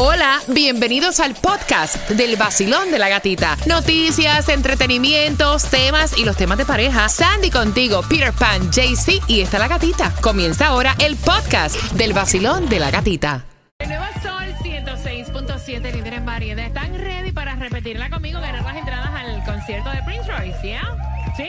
Hola, bienvenidos al podcast del vacilón de la gatita. Noticias, entretenimientos, temas y los temas de pareja. Sandy contigo, Peter Pan, JC y está la gatita. Comienza ahora el podcast del vacilón de la gatita. El nuevo Sol 106.7, líder en variedad. ¿Están ready para repetirla conmigo, ganar las entradas al concierto de Prince Royce? ¿Ya? ¿Sí?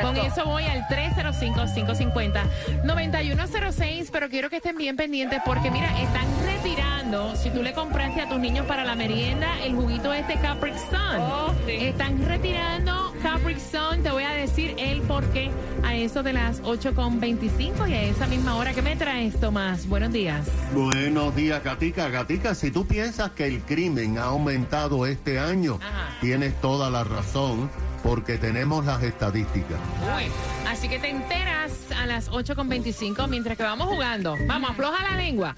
Con eso voy al 305-550-9106, pero quiero que estén bien pendientes porque mira, están retirando, si tú le compraste a tus niños para la merienda, el juguito este Capri Sun. Oh, están retirando Capri Sun, te voy a decir el por qué a eso de las 8.25 y a esa misma hora. ¿Qué me traes, Tomás? Buenos días. Buenos días, Gatica. Gatica, si tú piensas que el crimen ha aumentado este año, tienes toda la razón porque tenemos las estadísticas. así que te enteras a las 8.25 mientras que vamos jugando. Vamos, afloja la lengua.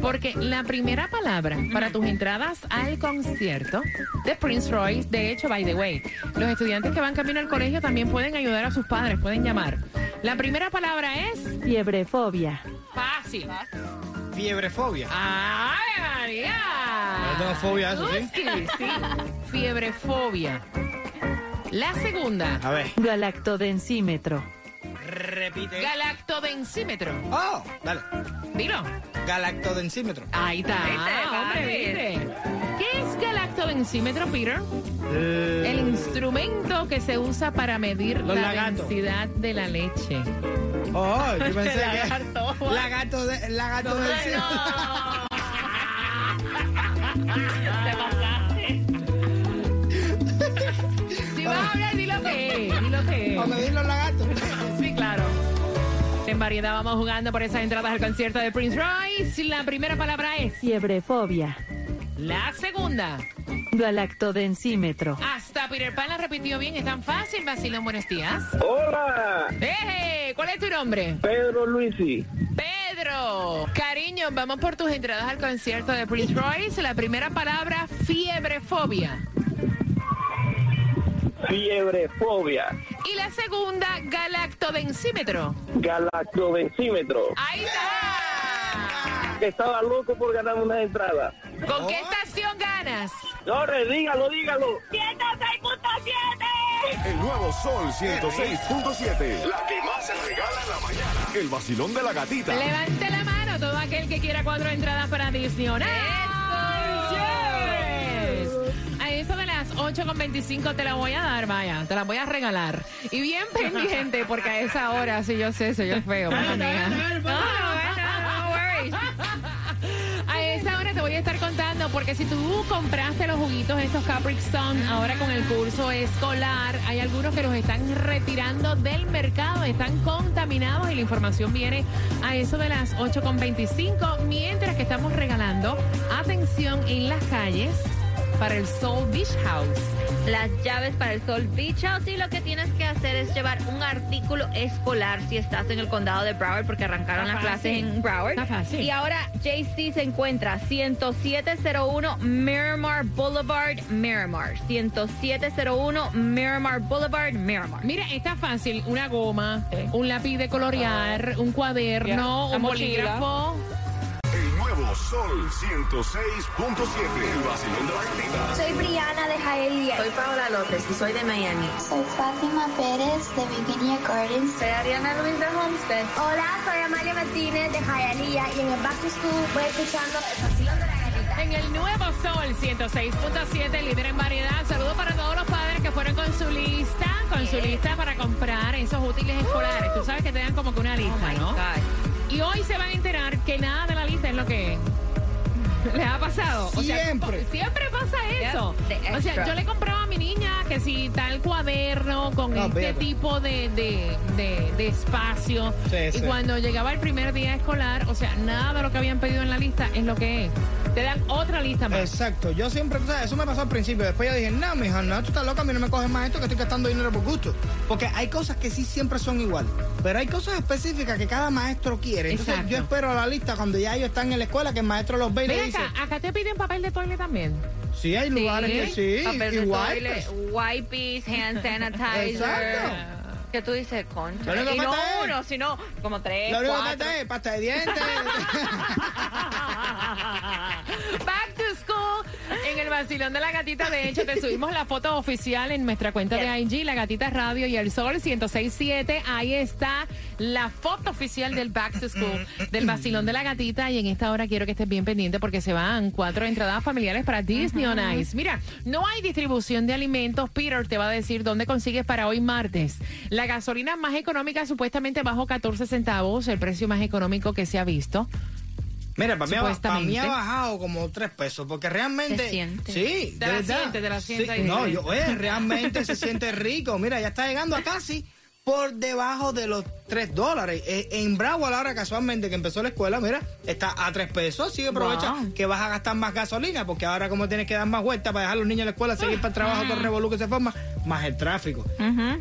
Porque la primera palabra para tus entradas al concierto de Prince Royce, de hecho, by the way, los estudiantes que van camino al colegio también pueden ayudar a sus padres, pueden llamar. La primera palabra es fiebrefobia. Fácil. Fiebrefobia. ¡Ay, María! No tengo fobia, eso sí. sí. Fiebrefobia. La segunda. A ver. Galactodensímetro. Repite. Galactodensímetro. Oh, dale. Dilo. Galactodensímetro. Ahí está. hombre, ¿Qué es galactodensímetro, Peter? Eh, El instrumento que se usa para medir la densidad de la leche. Oh, yo pensé que... Lagarto, de, lagarto del Te pasaste. Si vas a hablar, di lo que es. Di lo que es. O medir los lagartos. En variedad vamos jugando por esas entradas al concierto de Prince Royce. La primera palabra es fiebrefobia. La segunda. Galactodensímetro. Hasta Peter Pan la repitió bien. Es tan fácil, Basilón. Buenos días. Hola. ¡Eh! ¿Cuál es tu nombre? Pedro Luisi. Pedro. Cariño, vamos por tus entradas al concierto de Prince Royce. La primera palabra, fiebrefobia. Fiebrefobia. Y la segunda, galactodensímetro. Galactodensímetro. Ahí está. Estaba loco por ganar una entrada. ¿Con qué estación ganas? Torre, dígalo, dígalo. 106.7. El nuevo Sol 106.7. La que más se regala en la mañana. El vacilón de la gatita. Levante la mano todo aquel que quiera cuatro entradas para Disney. 8.25 te la voy a dar, vaya, te la voy a regalar. Y bien pendiente, porque a esa hora, sí, yo sé, soy yo feo, mía. No, no, no worries. A esa hora te voy a estar contando, porque si tú compraste los juguitos estos Capri Sun, ahora con el curso escolar, hay algunos que los están retirando del mercado, están contaminados y la información viene a eso de las 8.25, mientras que estamos regalando atención en las calles para el Soul Beach House. las llaves para el Sol Beach House y lo que tienes que hacer es llevar un artículo escolar si estás en el condado de Broward porque arrancaron las clases en Broward. Está fácil. Y ahora JC se encuentra 10701 Miramar Boulevard, Miramar. 10701 Miramar Boulevard, Miramar. Mira, está fácil. Una goma, un lápiz de colorear, un cuaderno, un bolígrafo. Sol 106.7. El vacilón de la gatita. Soy Briana de Jaelía. Soy Paola López y soy de Miami. Soy Fátima Pérez de Virginia Gardens. Soy Ariana Luis de Homestead. Hola, soy Amalia Martínez de Jaelía y en el Back to School voy escuchando el vacilón de la gatita. En el nuevo Sol 106.7, líder en variedad. Saludos para todos los padres que fueron con su lista, con su lista para comprar esos útiles escolares. Tú sabes que te dan como que una lista, ¿no? Y hoy se van a enterar que nada de la lista es lo que es. ¿Les ha pasado? O sea, Siempre. siempre pasa eso. O sea, yo le compraba a mi niña que si tal cuaderno con No, este tipo de, de, de- de espacio. Sí, y sí. cuando llegaba el primer día escolar, o sea, nada de lo que habían pedido en la lista es lo que es. Te dan otra lista más. Exacto, yo siempre, tú sabes, eso me pasó al principio. Después yo dije, no, mija, no, tú estás loca, a mí no me coges más esto que estoy gastando dinero por gusto. Porque hay cosas que sí siempre son igual. Pero hay cosas específicas que cada maestro quiere. Entonces Exacto. yo espero la lista cuando ya ellos están en la escuela, que el maestro los ve y le Ven dice, acá, acá te piden papel de toile también. sí, hay lugares que sí, Papel y de wipes. toilet, wipes, hand sanitizer. Exacto. Que tú dices, concha. Y no uno, sino como tres. Lo único que pasta de dientes. Back vacilón de la gatita, de hecho, te subimos la foto oficial en nuestra cuenta de IG, La Gatita Radio y El Sol 1067. Ahí está la foto oficial del Back to School, del vacilón de la gatita. Y en esta hora quiero que estés bien pendiente porque se van cuatro entradas familiares para Disney on Ice. Mira, no hay distribución de alimentos. Peter te va a decir dónde consigues para hoy martes. La gasolina más económica supuestamente bajo 14 centavos, el precio más económico que se ha visto. Mira, para mí, ha- para mí ha bajado como tres pesos, porque realmente... Se siente. Sí, Te de la verdad. siente, te la siente Sí. No, yo, oye, realmente se siente rico. Mira, ya está llegando a casi por debajo de los 3 dólares. Eh, En Bravo, a la hora casualmente que empezó la escuela, mira, está a 3 pesos. Así que aprovecha Wow. que vas a gastar más gasolina, porque ahora como tienes que dar más vueltas para dejar a los niños en la escuela, seguir para el trabajo, todo el revolú que se forma, más el tráfico.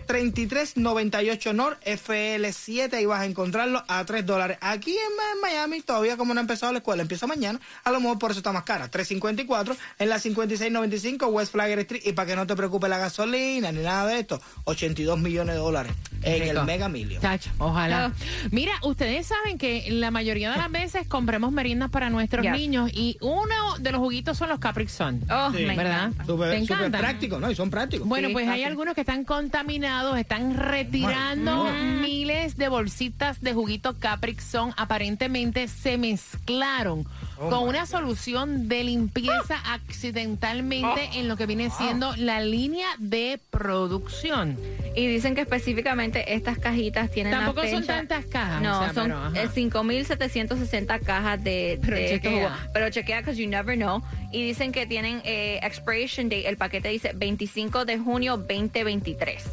3398 North FL7, ahí vas a encontrarlo a 3 dólares. Aquí en Miami, todavía como no ha empezado la escuela, empieza mañana, a lo mejor por eso está más cara. 354 en la 5695 West Flagler Street. Y para que no te preocupe la gasolina ni nada de esto, 82 millones de dólares en Rico. el Mega Million. Chacho, ojalá. Ah. Mira, ustedes saben que la mayoría de las veces compramos meriendas para nuestros niños y uno de los juguitos son los Capri Sun. Oh, Sí. me ¿Verdad? encanta. ¿Te Súper práctico, ¿no? Y son prácticos. Bueno, Sí, pues hay algunos que están contaminados, están retirando miles de bolsitas de juguito Capri Sun. Aparentemente se mezclaron Oh, con una God. solución de limpieza accidentalmente en lo que viene siendo la línea de producción. Y dicen que específicamente estas cajitas tienen Tampoco la son tantas cajas, No, o sea, son pero, ajá. eh, 5.760 cajas de, Pero de chequea. Pero chequea, because you never know. Y dicen que tienen eh, expiration date. El paquete dice 25 de junio 2023.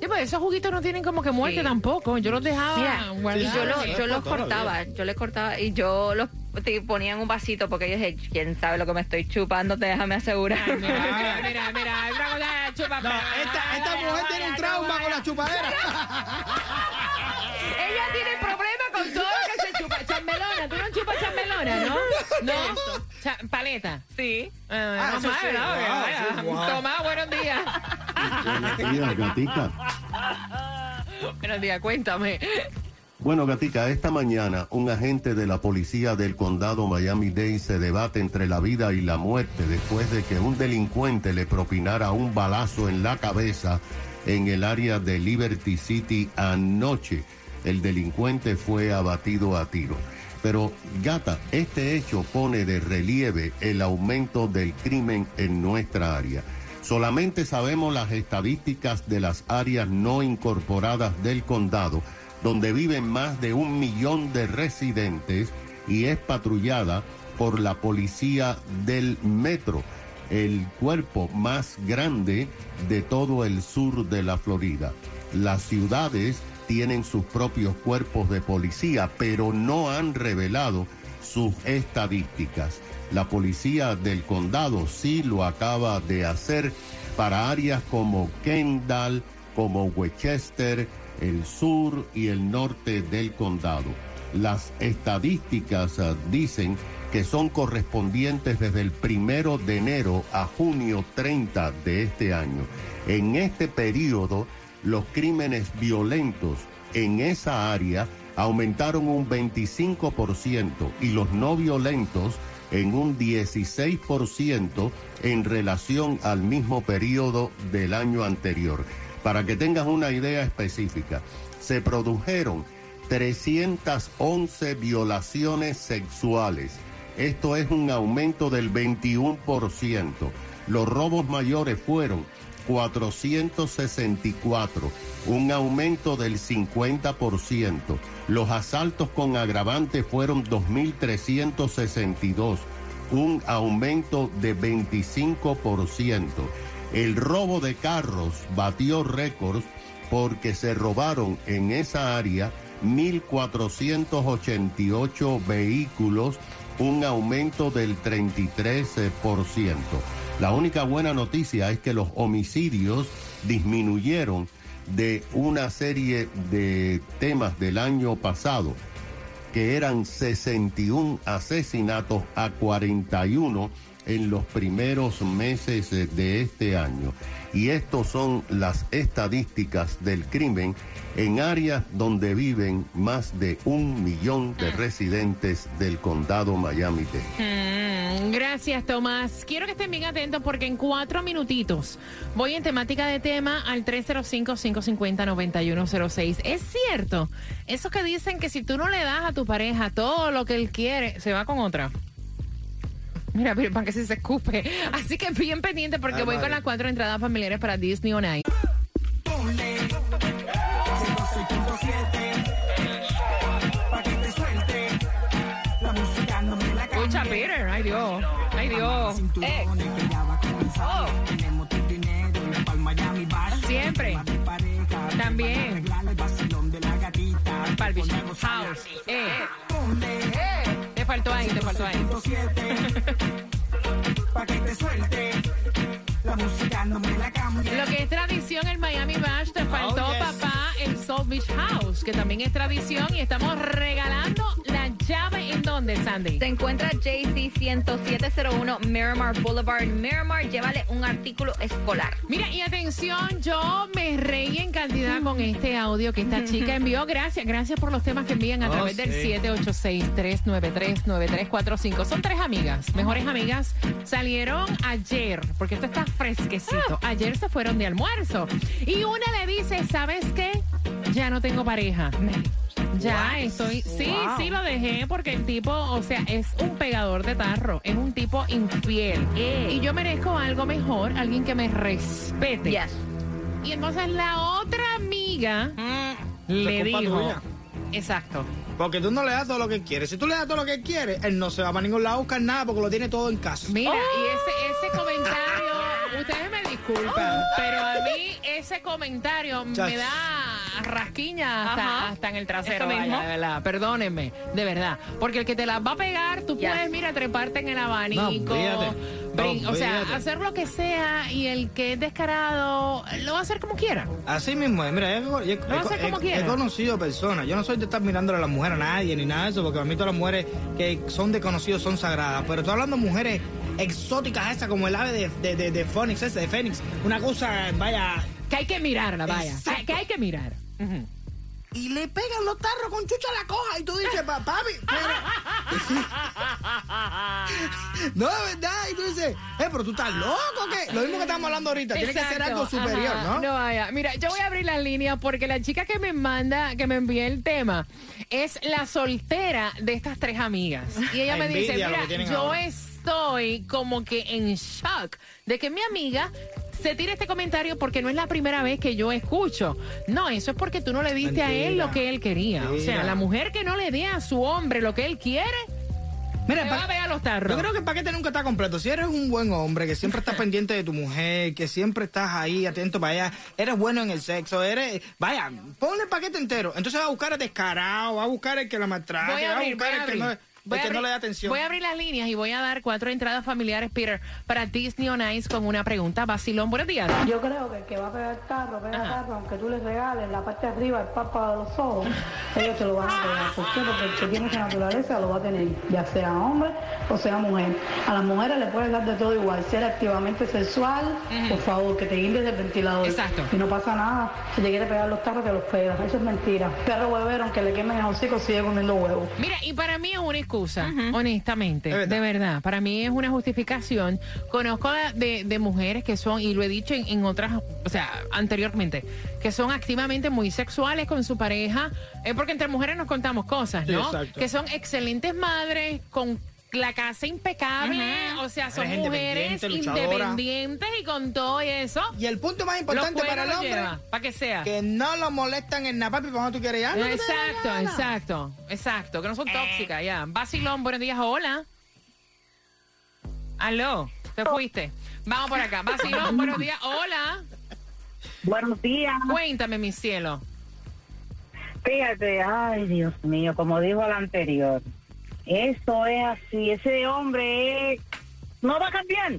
Sí, pues esos juguitos no tienen como que muerte Sí. tampoco. Yo los dejaba Mira, y guardados. yo, lo- yo los cortaba, yo les cortaba y yo los te ponía en un vasito porque yo dije, quién sabe lo que me estoy chupando, déjame asegurar. Ay, mira, mira, mira, mira, hay una cosa de chupa- No, esta, mujer vaya, tiene un trauma vaya. con la chupadera. Ella tiene problema con todo lo que se chupa. Chambelona, tú no chupas chambelona, ¿no? No. Cha- paleta. Sí. Ah, Ah, wow. Tomás, buenos días. Buenos días, gatica. buenos días, cuéntame. Bueno, Gatica, esta mañana un agente de la policía del condado Miami-Dade se debate entre la vida y la muerte después de que un delincuente le propinara un balazo en la cabeza en el área de Liberty City anoche. El delincuente fue abatido a tiro. Pero, gata, este hecho pone de relieve el aumento del crimen en nuestra área. Solamente sabemos las estadísticas de las áreas no incorporadas del condado, donde viven más de un millón de residentes y es patrullada por la policía del metro, el cuerpo más grande de todo el sur de la Florida. Las ciudades tienen sus propios cuerpos de policía, pero no han revelado sus estadísticas. La policía del condado sí lo acaba de hacer para áreas como Kendall, como Westchester, el sur y el norte del condado. Las estadísticas ah, dicen que son correspondientes desde el primero de enero a junio 30 de este año. En este periodo, los crímenes violentos en esa área aumentaron un 25% y los no violentos en un 16% en relación al mismo periodo del año anterior. Para que tengas una idea específica, se produjeron 311 violaciones sexuales. Esto es un aumento del 21%. Los robos mayores fueron 464, un aumento del 50%. Los asaltos con agravante fueron 2.362, un aumento de 25%. El robo de carros batió récords porque se robaron en esa área 1.488 vehículos, un aumento del 33%. La única buena noticia es que los homicidios disminuyeron de una serie de temas del año pasado, que eran 61 asesinatos a 41 en los primeros meses de este año. Y estos son las estadísticas del crimen en áreas donde viven más de un millón de residentes del condado Miami-Dade. Mm, gracias, Tomás. Quiero que estén bien atentos porque en cuatro minutitos voy en temática de tema al 305-550-9106. Es cierto, eso que dicen que si tú no le das a tu pareja todo lo que él quiere, se va con otra. Mira, pero para que se se escupe. Así que bien pendiente porque Ay, voy madre. con las cuatro entradas familiares para Disney on Ice. Escucha, Peter. Ay, Dios. Ay, Dios. Eh. Oh. Siempre. También. Palm Beach House. Te. Lo que es tradición el Miami Bash, te faltó Oh, yes. papá South Beach House, que también es tradición y estamos regalando la llave en donde, Sandy. Se encuentra JC 10701 Miramar Boulevard, Miramar. Llévale un artículo escolar. Mira, y atención, yo me reí en cantidad con este audio que esta chica envió. Gracias, gracias por los temas que envían a Oh, través del sí. 786-393-9345. Son tres amigas, mejores amigas. Salieron ayer, porque esto está fresquecito. Ayer se fueron de almuerzo. Y una le dice, ¿sabes qué? Ya no tengo pareja. Ya What? estoy. Sí, Wow. sí lo dejé porque el tipo, o sea, es un pegador de tarro, es un tipo infiel. Y yo merezco algo mejor, alguien que me respete. Yes. Y entonces la otra amiga le es culpa dijo. tuya. Exacto. Porque tú no le das todo lo que quiere. Si tú le das todo lo que quiere, él no se va para ningún lado a buscar nada porque lo tiene todo en casa. Mira, y ese, ese comentario, ustedes me disculpan, pero a mí ese comentario me da rasquiña hasta, en el trasero, Eso vaya, mismo. de verdad. Perdónenme, de verdad. Porque el que te las va a pegar, tú Yes. puedes, mira, treparte en el abanico. No, o sea, hacer lo que sea y el que es descarado lo va a hacer como quiera. Así mismo es. Mira, he- como he- quiera. he conocido personas. Yo no soy de estar mirándole a las mujeres a nadie ni nada de eso, porque a mí todas las mujeres que son desconocidos son sagradas. Pero estoy hablando de mujeres exóticas, esas como el ave de, de, de, de Phoenix, ese de Fénix. Una cosa, vaya. Que hay que mirarla, vaya. Exacto. Que hay que mirar. Y le pegan los tarros con chucha a la coja. Y tú dices, "Pa- papi, pero. no, de verdad. Y tú dices, eh, pero tú estás loco, ¿qué? Lo mismo que estamos hablando ahorita. Tiene que ser algo superior, ajá, ¿no? No vaya. Mira, yo voy a abrir las líneas porque la chica que me manda, que me envía el tema, es la soltera de estas tres amigas. Y ella La me dice, mira, yo ahora". estoy como que en shock de que mi amiga se tire este comentario porque no es la primera vez que yo escucho. No, eso es porque tú no le diste a él lo que él quería. O sea, la mujer que no le dé a su hombre lo que él quiere, Mira, va a pegar los tarros. Yo creo que el paquete nunca está completo. Si eres un buen hombre, que siempre estás pendiente de tu mujer, que siempre estás ahí atento para ella, eres bueno en el sexo, eres... Vaya, ponle el paquete entero. Entonces va a buscar el descarado, va a buscar el que la maltrata, va a buscar el que, no, Voy a que no abrir- le da atención. Voy a abrir las líneas y voy a dar cuatro entradas familiares, Peter, para Disney on Ice con una pregunta. Basilón, buenos días. Yo creo que el que va a pegar carro, pega carro, aunque tú le regales la parte de arriba, el párpado de los ojos, ellos te lo van a pegar. ¿Por qué? Porque el que tiene esa naturaleza lo va a tener, ya sea hombre o sea mujer. A las mujeres le puedes dar de todo igual, ser activamente sexual, por favor, que te guindes del ventilador. Exacto. Y no pasa nada. Si te quiere pegar los tarros, te los pegas. Eso es mentira. Perro huevero, aunque le quemen el hocico, sigue comiendo huevos. Mira, y para mí es una excusa, honestamente, Es verdad. de verdad. Para mí es una justificación. Conozco de, de mujeres que son, y lo he dicho en, en otras, o sea, anteriormente, que son activamente muy sexuales con su pareja, eh, porque entre mujeres nos contamos cosas, Sí, ¿no? exacto. que son excelentes madres con la casa impecable, o sea, son Mujeres independientes, y con todo eso. Y el punto más importante para el hombre, para que sea. que no lo molestan en nada, papi, ¿para dónde tú quieres ir? Ah, no, no Exacto, exacto, exacto, que no son tóxicas, ya. Basilón, buenos días, hola. Aló, te fuiste. Vamos por acá. Basilón, buenos días, hola. Buenos días. Cuéntame, mi cielo. Fíjate, ay Dios mío, como dijo el anterior, eso es así, ese hombre es- no va a cambiar.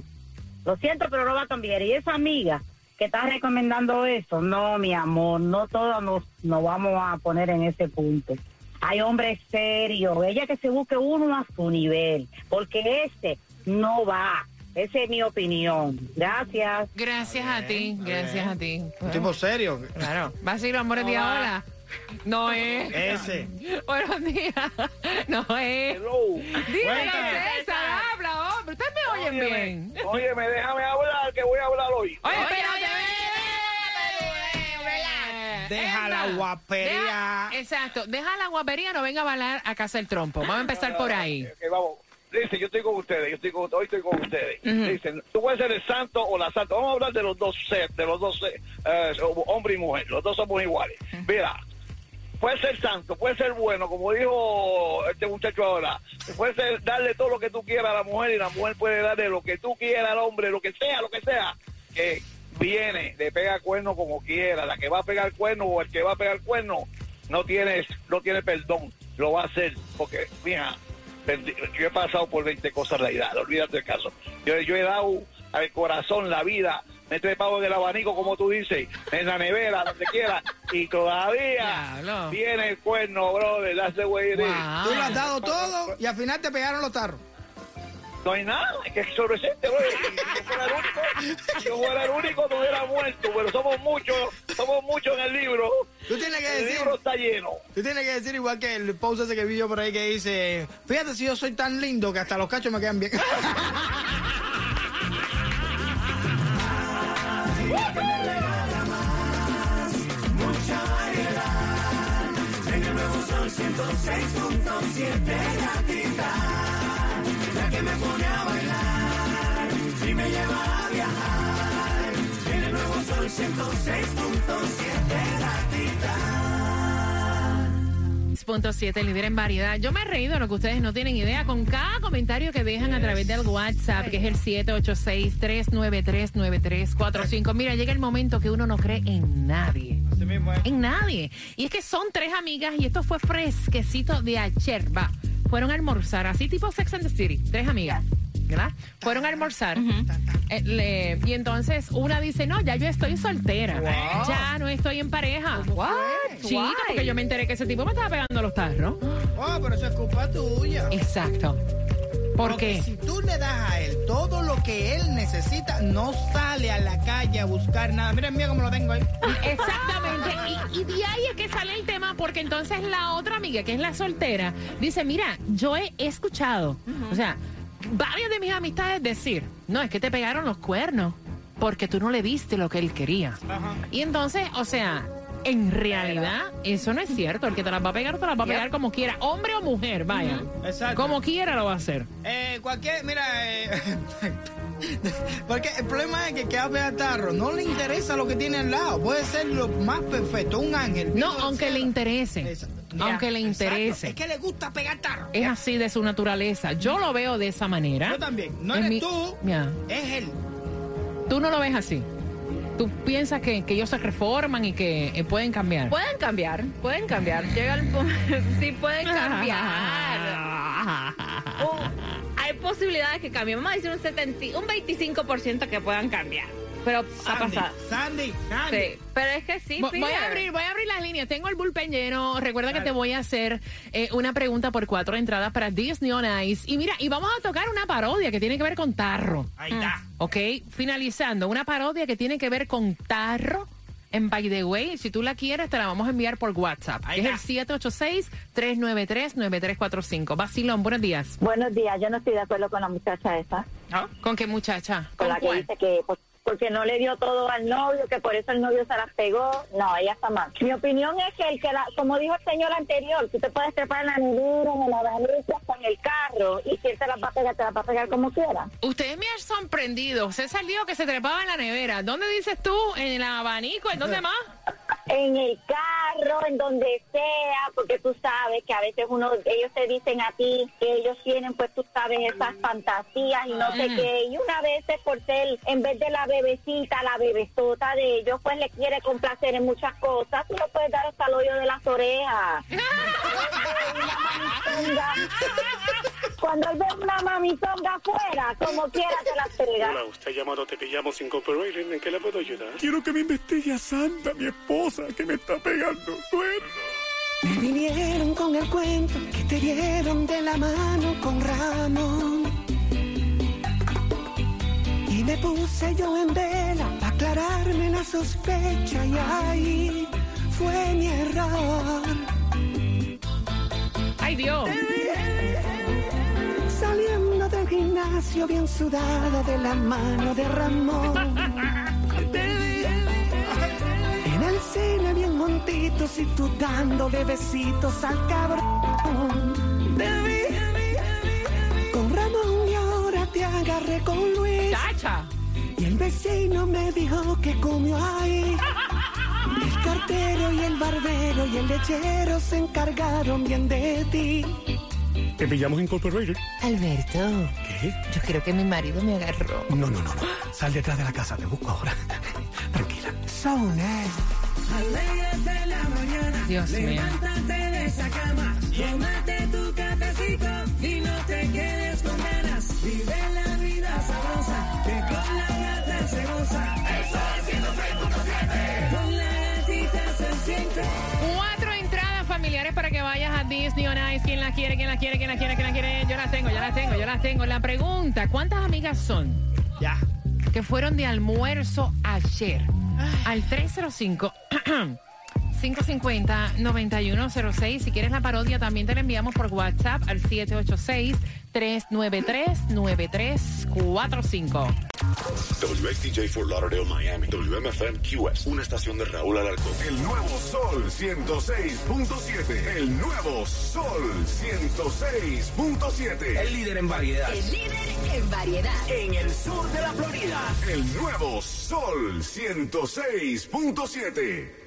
Lo siento, pero no va a cambiar. Y esa amiga que está recomendando eso, no, mi amor, no todos nos, nos vamos a poner en ese punto. Hay hombres serios, ella que se busque uno a su nivel, porque este no va. Esa es mi opinión. Gracias. Gracias a ti, gracias a ti. Un tipo serio. Claro. Vacilo, amores, día va. hola. No es. Ese. Buenos días. No es. Dímelo, Cuéntame. César, habla, hombre. Ustedes me oyen bien. Óyeme, déjame hablar, que voy a hablar hoy. Oye, espérate. Deja la guapería. Deja- exacto. Deja la guapería, no venga a bailar a casa el trompo. Vamos a empezar por ahí. Ok, vamos. Dice, yo estoy con ustedes, yo estoy con, hoy estoy con ustedes. Dicen, tú puedes ser el santo o la santa. Vamos a hablar de los dos sets, de los dos eh, hombre y mujer. Los dos somos iguales. Mira, puede ser santo, puede ser bueno, como dijo este muchacho ahora. Puede ser darle todo lo que tú quieras a la mujer y la mujer puede darle lo que tú quieras al hombre, lo que sea, lo que sea. Que viene, le pega cuerno como quiera. La que va a pegar cuerno o el que va a pegar cuerno no tiene, no tiene perdón. Lo va a hacer porque, mira, yo he pasado por 20 cosas en la edad, olvídate del caso. Yo, yo he dado al corazón la vida, me he trepado en el abanico, como tú dices, en la nevera, donde quiera, y todavía Diablo. viene el cuerno, brother, it is. Wow. Tú lo has dado todo y al final te pegaron los tarros. No hay nada, es que es sobresente, brother. Si yo fuera el único, si yo fuera el único, no hubiera muerto, pero somos muchos, somos muchos en el libro. Tú tienes que El decir. libro está lleno. Tú tienes que decir igual que el post ese que vi yo por ahí que dice, fíjate si yo soy tan lindo que hasta los cachos me quedan bien. mucha variedad. En el nuevo sol 106.7 la la que me pone a bailar y me lleva a viajar. En el nuevo sol 106.7 la. 106.7, líder en variedad. Yo me he reído, lo que ustedes no tienen idea, con cada comentario que dejan a través del WhatsApp, que es el 786-393-9345. Mira, llega el momento que uno no cree en nadie. Así mismo, ¿eh? En nadie. Y es que son tres amigas y esto fue fresquecito de ayer, va. Fueron a almorzar, así tipo Sex and the City. Tres amigas. ¿verdad? Fueron a almorzar. Eh, y entonces una dice, no, ya yo estoy soltera. Ya no estoy en pareja. Wow. Chica, Why? porque yo me enteré que ese tipo me estaba pegando los tarros. Oh, pero eso es culpa tuya. Exacto. ¿Por Porque qué? si tú le das a él todo lo que él necesita, no sale a la calle a buscar nada. Mira, mira cómo lo tengo ahí. Exactamente. Y, y de ahí es que sale el tema, porque entonces la otra amiga, que es la soltera, dice, mira, yo he escuchado, o sea, varias de mis amistades decir, no, es que te pegaron los cuernos, porque tú no le diste lo que él quería. Y entonces, o sea... En realidad, eso no es cierto. El que te las va a pegar, te las va a pegar como quiera. Hombre o mujer, vaya. Exacto. Como quiera lo va a hacer. Eh, cualquier, mira, eh, porque el problema es que que a tarro no le interesa lo que tiene al lado. Puede ser lo más perfecto, un ángel. No, aunque le interese. Exacto. Aunque le Exacto. interese. Es que le gusta pegar tarro. Es así de su naturaleza. Yo lo veo de esa manera. Yo también. No En eres mi- tú, es él. Tú no lo ves así. Tú piensas que, que ellos se reforman y que eh, pueden cambiar. Pueden cambiar, pueden cambiar. Llega el punto. sí, pueden cambiar. Uh, hay posibilidades que cambien. Vamos a decir un, 70, un 25% que puedan cambiar. Pero ha Sandy, pasado. Sandy, Sandy. Sí, pero es que sí, Vo- Voy Peter. a abrir, voy a abrir las líneas. Tengo el bullpen lleno. Recuerda que te voy a hacer eh, una pregunta por cuatro entradas para Disney on Ice. Y mira, y vamos a tocar una parodia que tiene que ver con Tarro. Ahí está. ¿Ok? Finalizando, una parodia que tiene que ver con Tarro. En By the Way, si tú la quieres, te la vamos a enviar por WhatsApp. Ahí que es el 786-393-9345. Basilón, buenos días. Buenos días, yo no estoy de acuerdo con la muchacha esa, ¿Con qué muchacha? con la que cuál? dice que pues, porque no le dio todo al novio, que por eso el novio se las pegó. No, ella está mal. Mi opinión es que el que la, como dijo el señor anterior, tú te puedes trepar en la nevera, en la valencia, con el carro, y si él te la va a pegar, te la va a pegar como quiera. Ustedes me han sorprendido. Se salió que se trepaba en la nevera. ¿Dónde dices tú? ¿En el abanico? ¿En dónde más? En el carro, en donde sea, porque tú sabes que a veces uno, ellos te dicen a ti que ellos tienen, pues tú sabes, esas fantasías y no sé Ujú. qué. Y una vez por ser, en vez de la bebecita, la bebesota de ellos, pues le quiere complacer en muchas cosas. Tú le puedes dar hasta el hoyo de las orejas. Cuando él ve una mamitonga afuera, como quiera te la pega. Hola, usted ha llamado Te Pillamos Incorporated. ¿En qué le puedo ayudar? Quiero que me investigue a Santa, mi esposa, que me está pegando cuernos. Me vinieron con el cuento que te dieron de la mano con Ramón. puse yo en vela para aclararme la sospecha y ahí fue mi error. ¡Ay, Dios! Saliendo del gimnasio bien sudada de la mano de Ramón. En cine bien montitos y tú dándole besitos al cabrón. Con Ramón y ahora te agarré con Luis. ¡Chacha! Y el vecino me dijo que comió ahí. El cartero y el barbero y el lechero se encargaron bien de ti. Te pillamos Incorporated. Alberto, ¿Qué? yo creo que mi marido me agarró. No, no, no, no. Sal detrás de la casa, te busco ahora. Tranquila. Sones. Alégrate la mañana. Dios mío. Levántate de esa cama. Tómate tu cafecito y no te quedes con ganas. Vive la vida sabrosa que con la gata se goza. El sol 106.7. Con la gatita se siente. Cuatro entradas familiares para que vayas a Disney on Ice. ¿Quién las quiere? ¿Quién las quiere? ¿Quién las quiere? ¿Quién las quiere? Yo las tengo, yo las tengo, yo las tengo. La pregunta, ¿cuántas amigas son? Ya. Que fueron de almuerzo ayer. Al 305. 550-9106. Si quieres la parodia, también te la enviamos por WhatsApp al 786-393-9345. WXTJ for Lauderdale, Miami. WMFM QS. Una estación de Raúl Alarcón. El nuevo Sol 106.7. El nuevo Sol 106.7. El líder en variedad. El líder en variedad. En el sur de la Florida. El nuevo Sol 106.7.